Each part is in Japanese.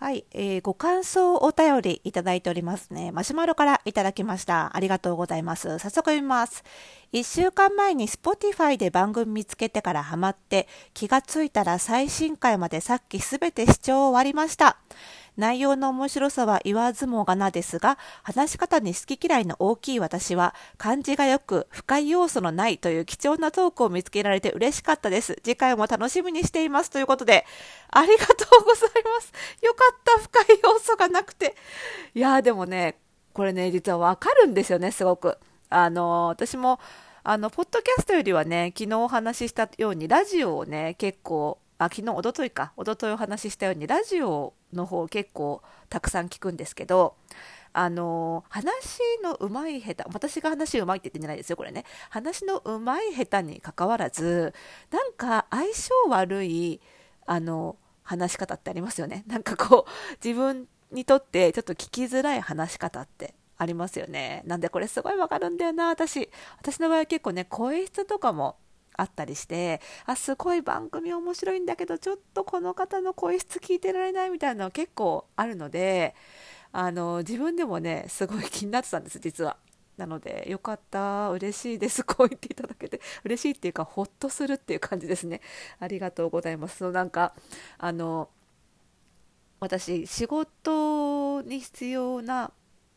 はい、えー、ご感想お便りいただいておりますね。マシュマロからいただきました。ありがとうございます。早速読みます。1週間前に Spotify で番組見つけてからハマって、気がついたら最新回までさっきすべて視聴終わりました。内容の面白さは言わずもがなですが、話し方に好き嫌いの大きい私は、漢字が良く深い要素のないという貴重なトークを見つけられて嬉しかったです。次回も楽しみにしています。ということで、ありがとうございます。よかった、深い要素がなくて。いやーでもね、これね、実はわかるんですよね、すごく。あのー、私も、あの、ポッドキャストよりはね、昨日お話ししたように、ラジオをね、結構、あ、昨日、おとといか、おとといお話ししたように、ラジオの方結構たくさん聞くんですけど、あの話のうまい下手、私が話うまいって言ってんじゃないですよ、これね。話のうまい下手にかかわらず、なんか相性悪い、あの、話し方ってありますよね。なんかこう、自分にとってちょっと聞きづらい話し方ってありますよね。なんでこれすごいわかるんだよな、私。私の場合は結構ね、声質とかもあったりしてあすごい番組面白いんだけどちょっとこの方の声質聞いてられないみたいなのは結構あるのであの自分でもねすごい気になってたんです実は。なので、よかった、嬉しいです、こう言っていただけて、嬉しいっていうか、ほっとするっていう感じですね。ありがとうございますそ。なんか、あの、私、仕事に必要な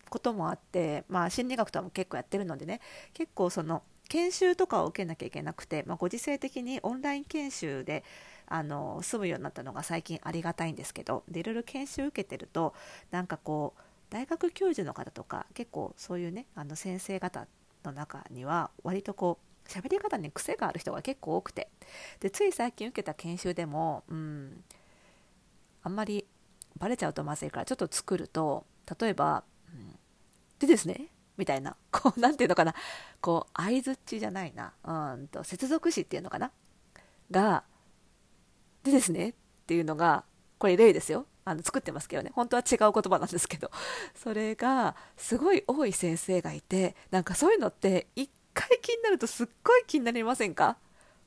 こともあって、まあ、心理学とかも結構やってるのでね、結構その、研修とかを受けなきゃいけなくて、まあ、ご時世的にオンライン研修であの済むようになったのが最近ありがたいんですけどでいろいろ研修受けてるとなんかこう大学教授の方とか結構そういうねあの先生方の中には割とこう喋り方に癖がある人が結構多くてでつい最近受けた研修でも、うん、あんまりバレちゃうとまずいからちょっと作ると例えば、うん、でですねみたいな、こう、なんていうのかな、こう、相づちじゃないな、うんと、接続詞っていうのかな、が、でですねっていうのが、これ例ですよ。あの作ってますけどね、本当は違う言葉なんですけど、それがすごい多い先生がいて、なんかそういうのって一回気になるとすっごい気になりませんか？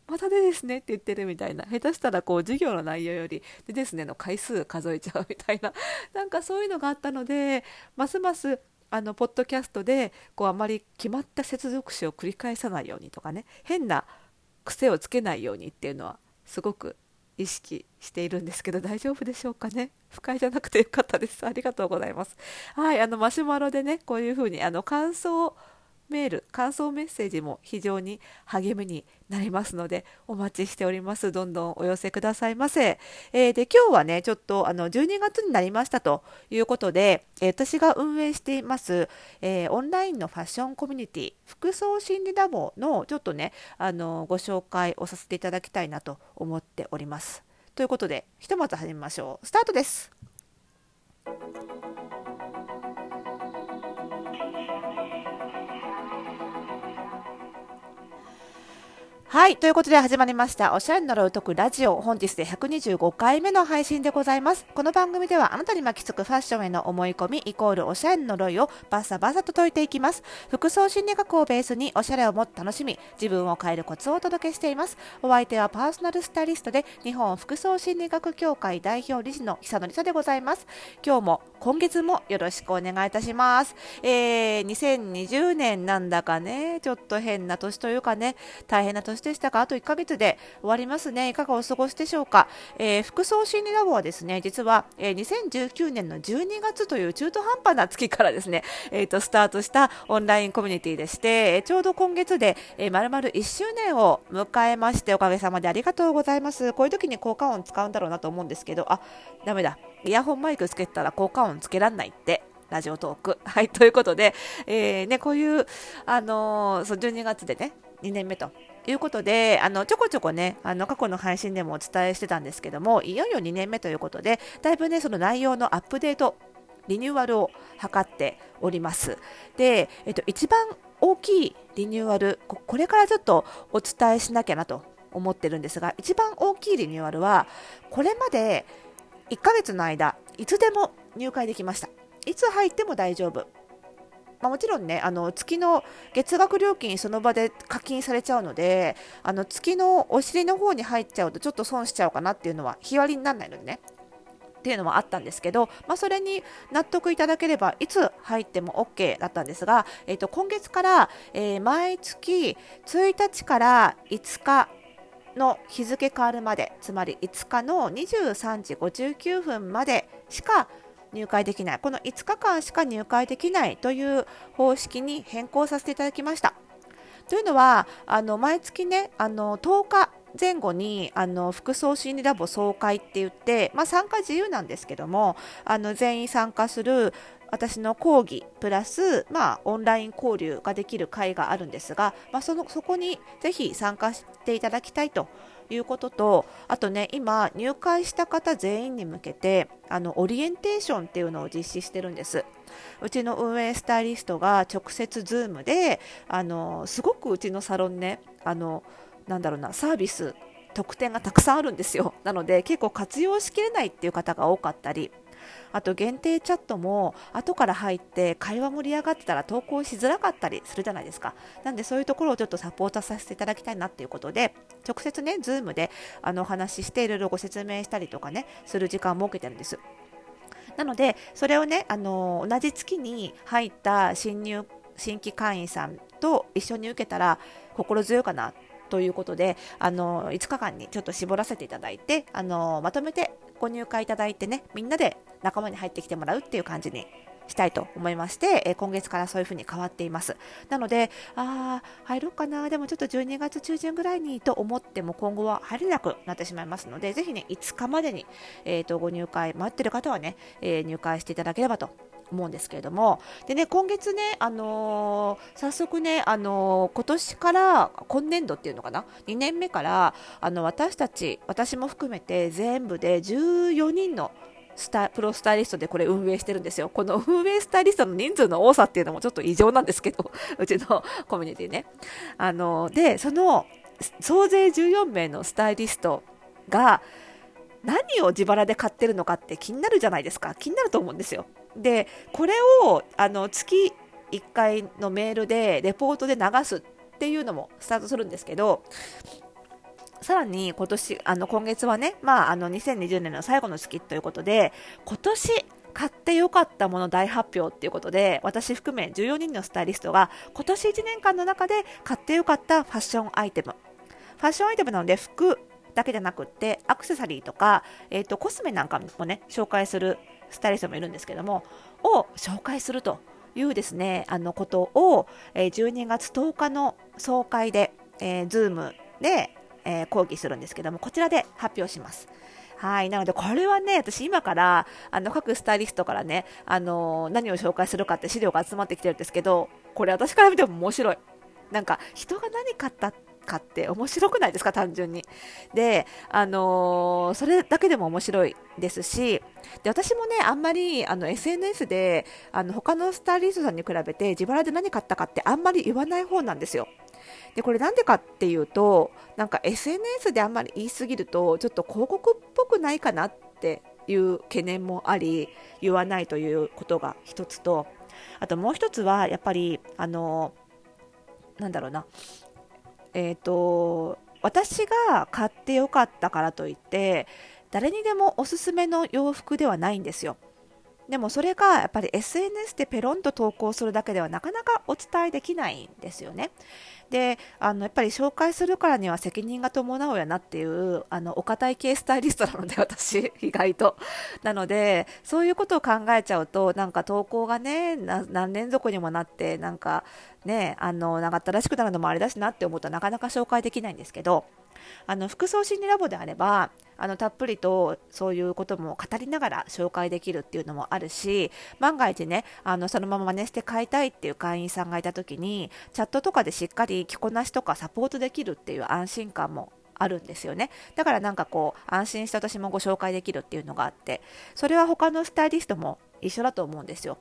またでですねって言ってるみたいな、下手したらこう授業の内容よりでですねの回数数えちゃうみたいな、なんかそういうのがあったので、ますますあのポッドキャストでこうあまり決まった接続詞を繰り返さないようにとかね変な癖をつけないようにっていうのはすごく意識しているんですけど大丈夫でしょうかね？不快じゃなくてよかったです。ありがとうございます。はいあのマシュマロでねこういうふうにあの感想メール、感想メッセージも非常に励みになりますので、お待ちしております。どんどんお寄せくださいませ。えー、で、今日はね、ちょっとあの12月になりましたということで、えー、私が運営しています、えー、オンラインのファッションコミュニティ、服装心理ラボのちょっとね、あのご紹介をさせていただきたいなと思っております。ということで、ひとまず始めましょう。スタートです。はい。ということで始まりました。おしゃれの呪いを解くラジオ。本日で125回目の配信でございます。この番組ではあなたに巻きつくファッションへの思い込みイコールおしゃれの呪いをバサバサと解いていきます。服装心理学をベースにおしゃれをもっと楽しみ、自分を変えるコツをお届けしています。お相手はパーソナルスタイリストで日本服装心理学協会代表理事の久野里沙でございます。今日も今月もよろしくお願いいたします。えー、2020年なんだかね、ちょっと変な年というかね、大変な年でしたか？あと1ヶ月で終わりますね。いかがお過ごしでしょうか？えー、服装心理ラボはですね、実は、えー、2019年の12月という中途半端な月からですね、えーと、スタートしたオンラインコミュニティでして、ちょうど今月で、えー、丸々1周年を迎えまして、おかげさまでありがとうございます。こういう時に効果音使うんだろうなと思うんですけど、あ、ダメだ。イヤホンマイクつけたら効果音つけらんないってラジオトーク。はい、ということで、えー、ね、こういう、あのー、そう12月でね、2年目ということで、あのちょこちょこね、あの過去の配信でもお伝えしてたんですけども、いよいよ2年目ということで、だいぶね、その内容のアップデート、リニューアルを図っております。で、えっと、一番大きいリニューアル、これからちょっとお伝えしなきゃなと思ってるんですが、一番大きいリニューアルは、これまで1ヶ月の間、いつでも入会できました。いつ入っても大丈夫。まあ、もちろんねあの月の月額料金その場で課金されちゃうのであの月のお尻の方に入っちゃうとちょっと損しちゃうかなっていうのは日割りにならないのでねっていうのもあったんですけど、まあ、それに納得いただければいつ入っても OK だったんですが、えー、と今月から、えー、毎月1日から5日の日付変わるまでつまり5日の23時59分までしか入会できないこの5日間しか入会できないという方式に変更させていただきました。というのはあの毎月ねあの10日前後にあの服装心理ラボ総会って言って、まあ、参加自由なんですけどもあの全員参加する私の講義プラス、まあ、オンライン交流ができる会があるんですが、まあ、そのそこにぜひ参加していただきたいということとあとね今入会した方全員に向けてあのオリエンテーションっていうのを実施してるんです。うちの運営スタイリストが直接 Zoom であのすごくうちのサロンねあのなんだろうなサービス特典がたくさんあるんですよ。なので結構活用しきれないっていう方が多かったりあと限定チャットも後から入って会話盛り上がってたら投稿しづらかったりするじゃないですか。なんでそういうところをちょっとサポートさせていただきたいなっていうことで直接ね Zoom であのお話ししていろいろご説明したりとかねする時間を設けてるんです。なのでそれをねあの同じ月に入った新入新規会員さんと一緒に受けたら心強いかなということであの5日間にちょっと絞らせていただいてあのまとめてご入会いただいてねみんなで仲間に入ってきてもらうっていう感じにしたいと思いまして、え今月からそういう風に変わっています。なので、ああ、入ろうかな、でもちょっと12月中旬ぐらいにと思っても今後は入れなくなってしまいますので、ぜひね、5日までに、えーと、ご入会待ってる方はね、えー、入会していただければと思うんですけれども。でね今月ね、あのー、早速ね、あのー、今年から今年度っていうのかな？2年目からあの私たち私も含めて全部で14人のスタプロスタイリストでこれ運営してるんですよ。この運営スタイリストの人数の多さっていうのもちょっと異常なんですけど、うちのコミュニティね。あの、で、その総勢14名のスタイリストが何を自腹で買ってるのかって気になるじゃないですか。気になると思うんですよ。でこれをあの月1回のメールでレポートで流すっていうのもスタートするんですけどさらに今年あの今月はね、まあ、あの2020年の最後の月ということで今年買ってよかったもの大発表っていうことで私含め14人のスタイリストが今年1年間の中で買ってよかったファッションアイテム。ファッションアイテムなので服だけじゃなくってアクセサリーとか、えーとコスメなんかもね紹介するスタイリストもいるんですけどもを紹介するというですねあのことを、え12月10日の総会で、えー、Zoom で、えー、講義するんですけどもこちらで発表します。はい。なので、これはね、私今から、あの、各スタイリストからね、あの、何を紹介するかって資料が集まってきてるんですけど、これ私から見ても面白い。なんか、人が何買ったかって面白くないですか、単純に。で、あのー、それだけでも面白いですし、で私もね、あんまりあの SNS であの他のスタイリストさんに比べて自腹で何買ったかってあんまり言わない方なんですよ。でこれなんでかっていうとなんか SNS であんまり言いすぎるとちょっと広告っぽくないかなっていう懸念もあり言わないということが一つとあともう一つはやっぱりあのなんだろうな。えーと、私が買ってよかったからといって誰にでもおすすめの洋服ではないんですよ。でもそれがやっぱり SNS でペロンと投稿するだけではなかなかお伝えできないんですよね。であのやっぱり紹介するからには責任が伴うやなっていうあのお堅い系スタイリストなので 私意外と。なのでそういうことを考えちゃうとなんか投稿がね何連続にもなってなんかねあの長ったらしくなるのもあれだしなって思うとなかなか紹介できないんですけど。あの服装心理ラボであればあのたっぷりとそういうことも語りながら紹介できるっていうのもあるし万が一ねあのそのまま真似して買いたいっていう会員さんがいた時にチャットとかでしっかり着こなしとかサポートできるっていう安心感もあるんですよね。だからなんかこう安心して私もご紹介できるっていうのがあってそれは他のスタイリストも一緒だと思うんですよ。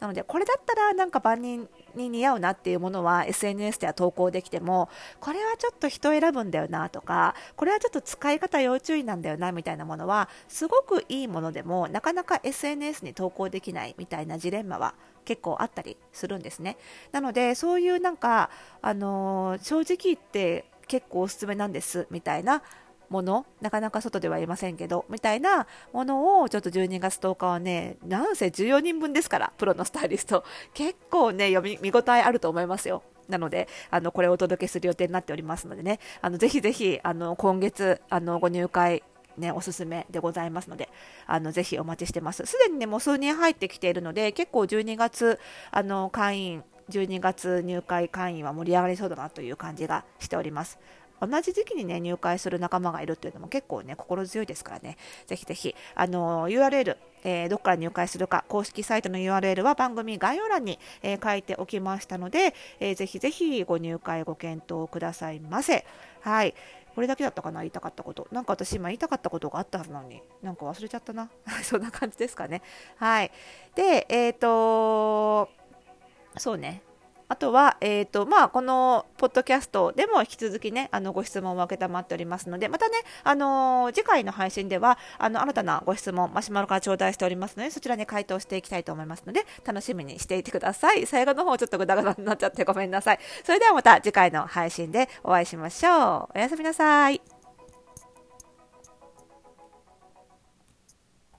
なのでこれだったらなんか万人に似合うなっていうものは SNS では投稿できてもこれはちょっと人選ぶんだよなとかこれはちょっと使い方要注意なんだよなみたいなものはすごくいいものでもなかなか SNS に投稿できないみたいなジレンマは結構あったりするんですね。なのでそういうなんか、あのー、正直言って結構おすすめなんですみたいなものなかなか外では言いませんけどみたいなものをちょっと12月10日はねなんせ14人分ですからプロのスタイリスト結構ね読み見応えあると思いますよなので、あの、これをお届けする予定になっておりますのでね、あの、ぜひぜひ、あの、今月、あの、ご入会、ね、おすすめでございますので、あの、ぜひお待ちしてます。すでにね、もう数人入ってきているので、結構12月、あの、会員、12月入会会員は盛り上がりそうだなという感じがしております。同じ時期にね、入会する仲間がいるっていうのも結構ね、心強いですからね、ぜひぜひ、あの、URL、えー、どこから入会するか、公式サイトの URL は番組概要欄に、えー、書いておきましたので、えー、ぜひぜひご入会ご検討くださいませ。はい。これだけだったかな言いたかったこと。なんか私今言いたかったことがあったはずなのに、なんか忘れちゃったな。そんな感じですかね。はい。で、えっ、ー、とそうね。あとは、えーとまあ、このポッドキャストでも引き続きね、あのご質問を承っておりますので、またね、あのー、次回の配信では、あの新たなご質問、マシュマロから頂戴しておりますので、そちらに回答していきたいと思いますので、楽しみにしていてください。最後の方ちょっとぐだぐだになっちゃってごめんなさい。それではまた次回の配信でお会いしましょう。おやすみなさい。